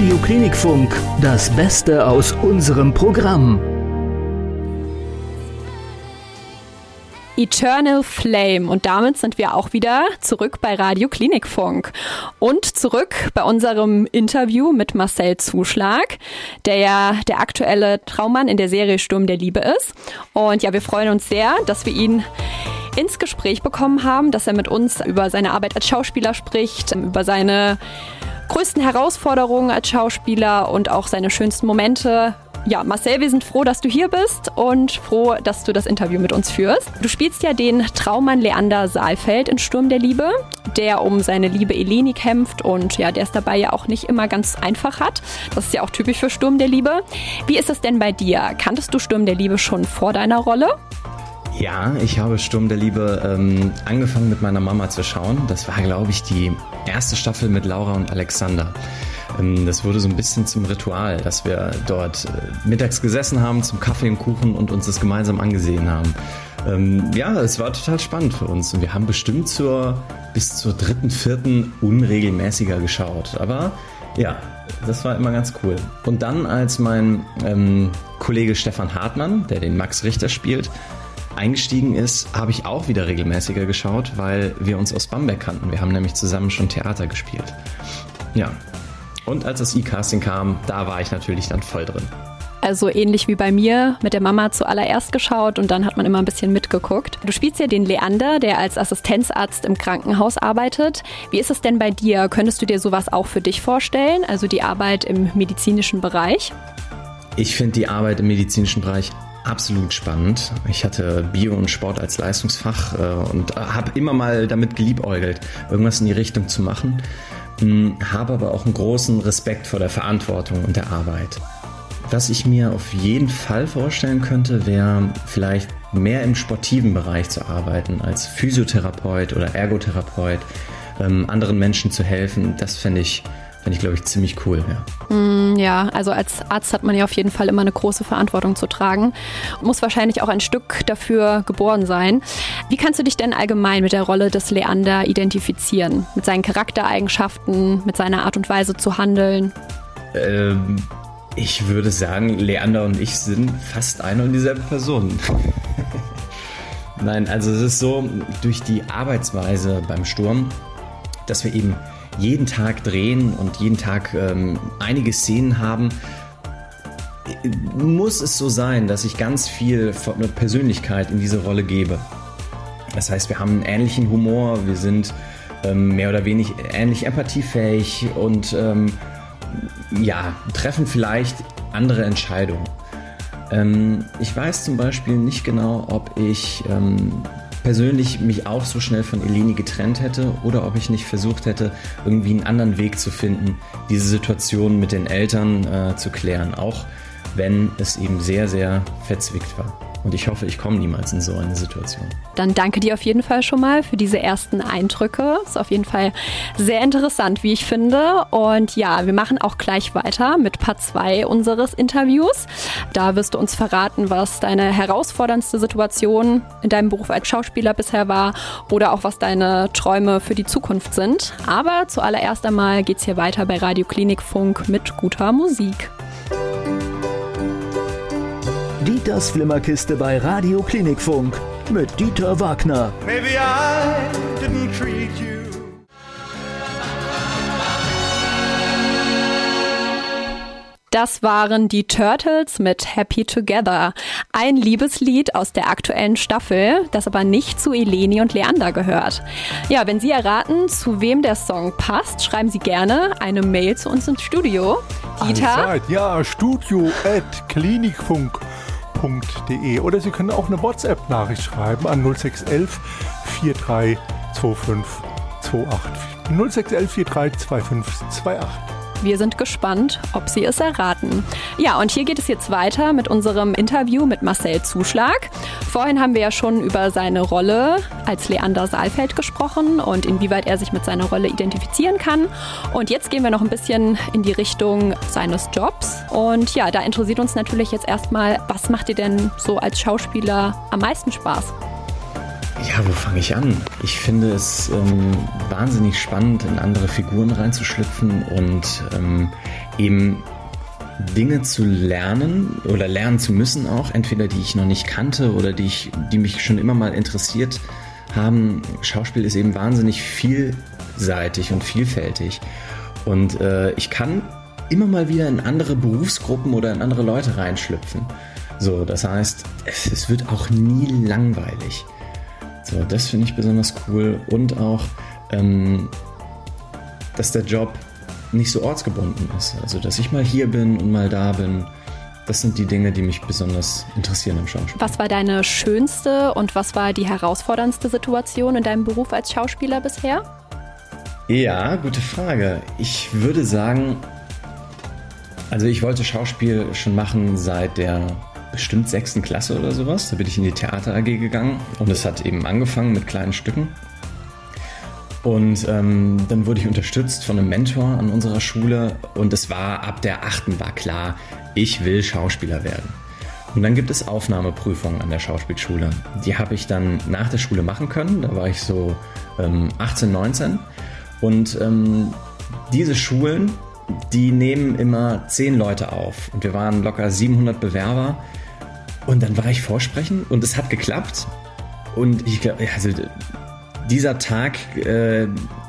Radio Klinikfunk, das Beste aus unserem Programm. Eternal Flame. Und damit sind wir auch wieder zurück bei Radio Klinikfunk. Und zurück bei unserem Interview mit Marcel Zuschlag, der ja der aktuelle Traummann in der Serie Sturm der Liebe ist. Und ja, wir freuen uns sehr, dass wir ihn ins Gespräch bekommen haben, dass er mit uns über seine Arbeit als Schauspieler spricht, über seine größten Herausforderungen als Schauspieler und auch seine schönsten Momente ja, Marcel, wir sind froh, dass du hier bist und froh, dass du das Interview mit uns führst. Du spielst ja den Traummann Leander Saalfeld in Sturm der Liebe, der um seine Liebe Eleni kämpft und ja, der es dabei ja auch nicht immer ganz einfach hat. Das ist ja auch typisch für Sturm der Liebe. Wie ist es denn bei dir? Kanntest du Sturm der Liebe schon vor deiner Rolle? Ja, ich habe Sturm der Liebe ähm, angefangen mit meiner Mama zu schauen. Das war, glaube ich, die erste Staffel mit Laura und Alexander. Ähm, das wurde so ein bisschen zum Ritual, dass wir dort äh, mittags gesessen haben zum Kaffee und Kuchen und uns das gemeinsam angesehen haben. Ähm, ja, es war total spannend für uns und wir haben bestimmt zur, bis zur dritten, vierten unregelmäßiger geschaut. Aber ja, das war immer ganz cool. Und dann, als mein ähm, Kollege Stefan Hartmann, der den Max Richter spielt, eingestiegen ist, habe ich auch wieder regelmäßiger geschaut, weil wir uns aus Bamberg kannten. Wir haben nämlich zusammen schon Theater gespielt. Ja, und als das E-Casting kam, da war ich natürlich dann voll drin. Also ähnlich wie bei mir, mit der Mama zuallererst geschaut und dann hat man immer ein bisschen mitgeguckt. Du spielst ja den Leander, der als Assistenzarzt im Krankenhaus arbeitet. Wie ist es denn bei dir? Könntest du dir sowas auch für dich vorstellen, also die Arbeit im medizinischen Bereich? Ich finde die Arbeit im medizinischen Bereich absolut spannend. Ich hatte Bio und Sport als Leistungsfach äh, und habe immer mal damit geliebäugelt, irgendwas in die Richtung zu machen habe aber auch einen großen Respekt vor der Verantwortung und der Arbeit. Was ich mir auf jeden Fall vorstellen könnte, wäre vielleicht mehr im sportiven Bereich zu arbeiten, als Physiotherapeut oder Ergotherapeut, ähm, anderen Menschen zu helfen. Das fände ich Finde ich, glaube ich, ziemlich cool, ja. Mm, ja, also als Arzt hat man ja auf jeden Fall immer eine große Verantwortung zu tragen. Muss wahrscheinlich auch ein Stück dafür geboren sein. Wie kannst du dich denn allgemein mit der Rolle des Leander identifizieren? Mit seinen Charaktereigenschaften, mit seiner Art und Weise zu handeln? Ähm, ich würde sagen, Leander und ich sind fast eine und dieselbe Person. Nein, also es ist so, durch die Arbeitsweise beim Sturm, dass wir eben jeden Tag drehen und jeden Tag ähm, einige Szenen haben, muss es so sein, dass ich ganz viel von der Persönlichkeit in diese Rolle gebe. Das heißt, wir haben einen ähnlichen Humor, wir sind ähm, mehr oder weniger ähnlich empathiefähig und ähm, ja, treffen vielleicht andere Entscheidungen. Ähm, ich weiß zum Beispiel nicht genau, ob ich ähm, persönlich mich auch so schnell von Eleni getrennt hätte oder ob ich nicht versucht hätte, irgendwie einen anderen Weg zu finden, diese Situation mit den Eltern äh, zu klären, auch wenn es eben sehr, sehr verzwickt war. Und ich hoffe, ich komme niemals in so eine Situation. Dann danke dir auf jeden Fall schon mal für diese ersten Eindrücke. Ist auf jeden Fall sehr interessant, wie ich finde. Und ja, wir machen auch gleich weiter mit Part 2 unseres Interviews. Da wirst du uns verraten, was deine herausforderndste Situation in deinem Beruf als Schauspieler bisher war oder auch was deine Träume für die Zukunft sind. Aber zuallererst einmal geht es hier weiter bei Radio Klinik Funk mit guter Musik. Dieters Flimmerkiste bei Radio Klinikfunk mit Dieter Wagner. Maybe I didn't treat you. Das waren die Turtles mit Happy Together. Ein Liebeslied aus der aktuellen Staffel, das aber nicht zu Eleni und Leander gehört. Ja, wenn Sie erraten, zu wem der Song passt, schreiben Sie gerne eine Mail zu uns ins Studio. Dieter? Allzeit. Ja, studio at klinikfunk.de www.radio1.de oder Sie können auch eine WhatsApp-Nachricht schreiben an 0611 432528. 0611 432528. Wir sind gespannt, ob Sie es erraten. Ja, und hier geht es jetzt weiter mit unserem Interview mit Marcel Zuschlag. Vorhin haben wir ja schon über seine Rolle als Leander Saalfeld gesprochen und inwieweit er sich mit seiner Rolle identifizieren kann. Und jetzt gehen wir noch ein bisschen in die Richtung seines Jobs. Und ja, da interessiert uns natürlich jetzt erstmal, was macht dir denn so als Schauspieler am meisten Spaß? Ja, wo fange ich an? Ich finde es ähm, wahnsinnig spannend, in andere Figuren reinzuschlüpfen und ähm, eben Dinge zu lernen oder lernen zu müssen auch, entweder die ich noch nicht kannte oder die, ich, die mich schon immer mal interessiert haben. Schauspiel ist eben wahnsinnig vielseitig und vielfältig. Und äh, ich kann immer mal wieder in andere Berufsgruppen oder in andere Leute reinschlüpfen. So, das heißt, es, es wird auch nie langweilig. So, das finde ich besonders cool. Und auch, ähm, dass der Job nicht so ortsgebunden ist. Also, dass ich mal hier bin und mal da bin. Das sind die Dinge, die mich besonders interessieren im Schauspiel. Was war deine schönste und was war die herausforderndste Situation in deinem Beruf als Schauspieler bisher? Ja, gute Frage. Ich würde sagen, also ich wollte Schauspiel schon machen seit der bestimmt sechsten Klasse oder sowas. Da bin ich in die Theater AG gegangen und es hat eben angefangen mit kleinen Stücken. Und ähm, dann wurde ich unterstützt von einem Mentor an unserer Schule und es war ab der achten war klar, ich will Schauspieler werden. Und dann gibt es Aufnahmeprüfungen an der Schauspielschule. Die habe ich dann nach der Schule machen können. Da war ich so ähm, 18, 19. Und ähm, diese Schulen, die nehmen immer zehn Leute auf. Und wir waren locker 700 Bewerber. Und dann war ich vorsprechen und es hat geklappt. Und ich glaube, also dieser Tag, äh,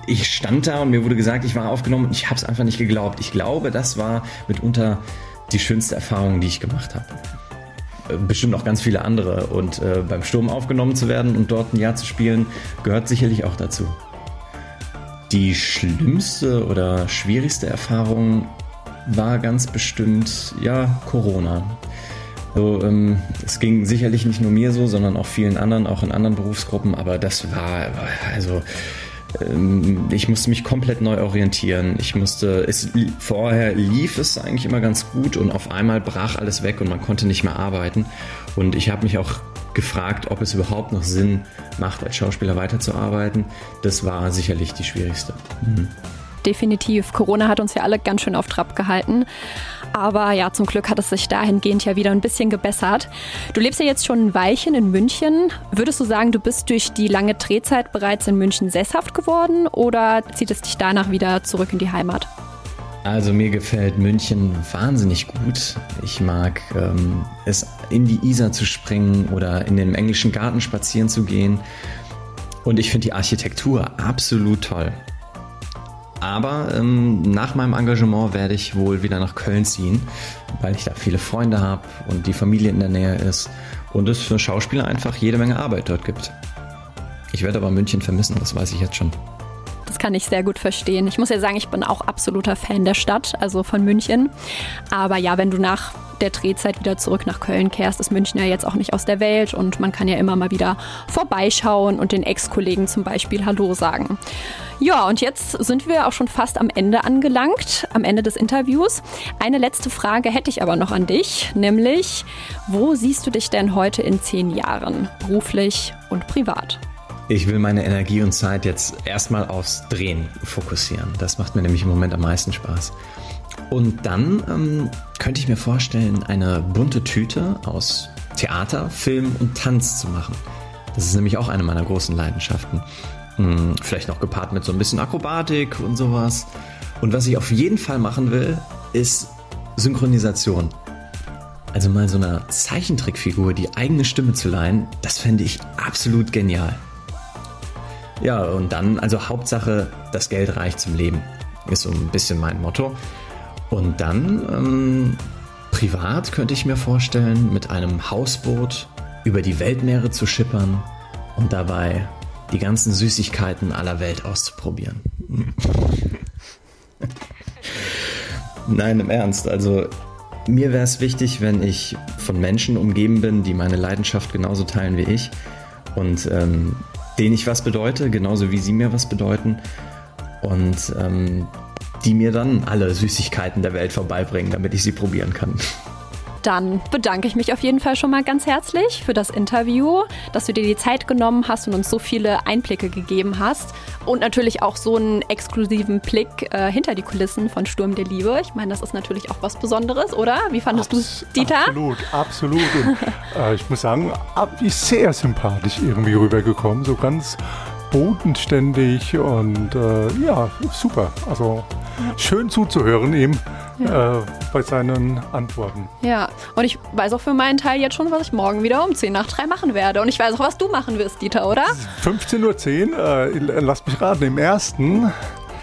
ich stand da und mir wurde gesagt, ich war aufgenommen und ich habe es einfach nicht geglaubt. Ich glaube, das war mitunter die schönste Erfahrung, die ich gemacht habe. Äh, bestimmt auch ganz viele andere. Und äh, beim Sturm aufgenommen zu werden und dort ein Jahr zu spielen, gehört sicherlich auch dazu. Die schlimmste oder schwierigste Erfahrung war ganz bestimmt, ja, Corona. So, ähm, es ging sicherlich nicht nur mir so, sondern auch vielen anderen, auch in anderen Berufsgruppen, aber das war, also ähm, ich musste mich komplett neu orientieren. Ich musste, es vorher lief es eigentlich immer ganz gut und auf einmal brach alles weg und man konnte nicht mehr arbeiten. Und ich habe mich auch gefragt, ob es überhaupt noch Sinn macht, als Schauspieler weiterzuarbeiten. Das war sicherlich die schwierigste. Mhm definitiv. Corona hat uns ja alle ganz schön auf Trab gehalten. Aber ja, zum Glück hat es sich dahingehend ja wieder ein bisschen gebessert. Du lebst ja jetzt schon ein Weilchen in München. Würdest du sagen, du bist durch die lange Drehzeit bereits in München sesshaft geworden oder zieht es dich danach wieder zurück in die Heimat? Also mir gefällt München wahnsinnig gut. Ich mag ähm, es, in die Isar zu springen oder in den englischen Garten spazieren zu gehen. Und ich finde die Architektur absolut toll. Aber ähm, nach meinem Engagement werde ich wohl wieder nach Köln ziehen, weil ich da viele Freunde habe und die Familie in der Nähe ist und es für Schauspieler einfach jede Menge Arbeit dort gibt. Ich werde aber München vermissen, das weiß ich jetzt schon. Das kann ich sehr gut verstehen. Ich muss ja sagen, ich bin auch absoluter Fan der Stadt, also von München. Aber ja, wenn du nach der Drehzeit wieder zurück nach Köln kehrst, ist München ja jetzt auch nicht aus der Welt und man kann ja immer mal wieder vorbeischauen und den Ex-Kollegen zum Beispiel Hallo sagen. Ja, und jetzt sind wir auch schon fast am Ende angelangt, am Ende des Interviews. Eine letzte Frage hätte ich aber noch an dich, nämlich, wo siehst du dich denn heute in zehn Jahren, beruflich und privat? Ich will meine Energie und Zeit jetzt erstmal aufs Drehen fokussieren. Das macht mir nämlich im Moment am meisten Spaß. Und dann ähm, könnte ich mir vorstellen, eine bunte Tüte aus Theater, Film und Tanz zu machen. Das ist nämlich auch eine meiner großen Leidenschaften. Hm, vielleicht noch gepaart mit so ein bisschen Akrobatik und sowas. Und was ich auf jeden Fall machen will, ist Synchronisation. Also mal so einer Zeichentrickfigur die eigene Stimme zu leihen, das fände ich absolut genial. Ja, und dann, also Hauptsache, das Geld reicht zum Leben. Ist so ein bisschen mein Motto. Und dann ähm, privat könnte ich mir vorstellen, mit einem Hausboot über die Weltmeere zu schippern und dabei die ganzen Süßigkeiten aller Welt auszuprobieren. Nein, im Ernst. Also mir wäre es wichtig, wenn ich von Menschen umgeben bin, die meine Leidenschaft genauso teilen wie ich und ähm, denen ich was bedeute, genauso wie sie mir was bedeuten. Und ähm, die mir dann alle Süßigkeiten der Welt vorbeibringen, damit ich sie probieren kann. Dann bedanke ich mich auf jeden Fall schon mal ganz herzlich für das Interview, dass du dir die Zeit genommen hast und uns so viele Einblicke gegeben hast und natürlich auch so einen exklusiven Blick äh, hinter die Kulissen von Sturm der Liebe. Ich meine, das ist natürlich auch was Besonderes, oder? Wie fandest du es, Dieter? Absolut, absolut. Und, äh, ich muss sagen, ist sehr sympathisch irgendwie rübergekommen, so ganz bodenständig und äh, ja, super. Also schön zuzuhören ihm. Ja. äh, bei seinen Antworten. Ja, und ich weiß auch für meinen Teil jetzt schon, was ich morgen wieder um 10 nach 3 machen werde. Und ich weiß auch, was du machen wirst, Dieter, oder? 15.10 Uhr, äh, lass mich raten, im ersten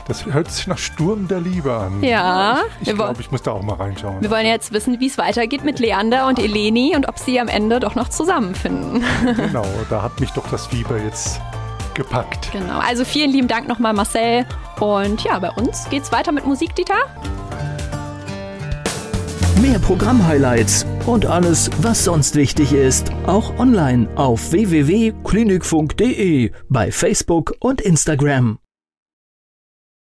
das hört sich nach Sturm der Liebe an. Ja. Ich glaube, ich muss da auch mal reinschauen. Wir wollen jetzt wissen, wie es weitergeht mit Leander und Eleni und ob sie am Ende doch noch zusammenfinden. Genau, da hat mich doch das Fieber jetzt gepackt. Genau, also vielen lieben Dank nochmal Marcel. Und ja, bei uns geht's weiter mit Musik, Dieter. Mehr Programm-Highlights und alles, was sonst wichtig ist, auch online auf www.klinikfunk.de, bei Facebook und Instagram.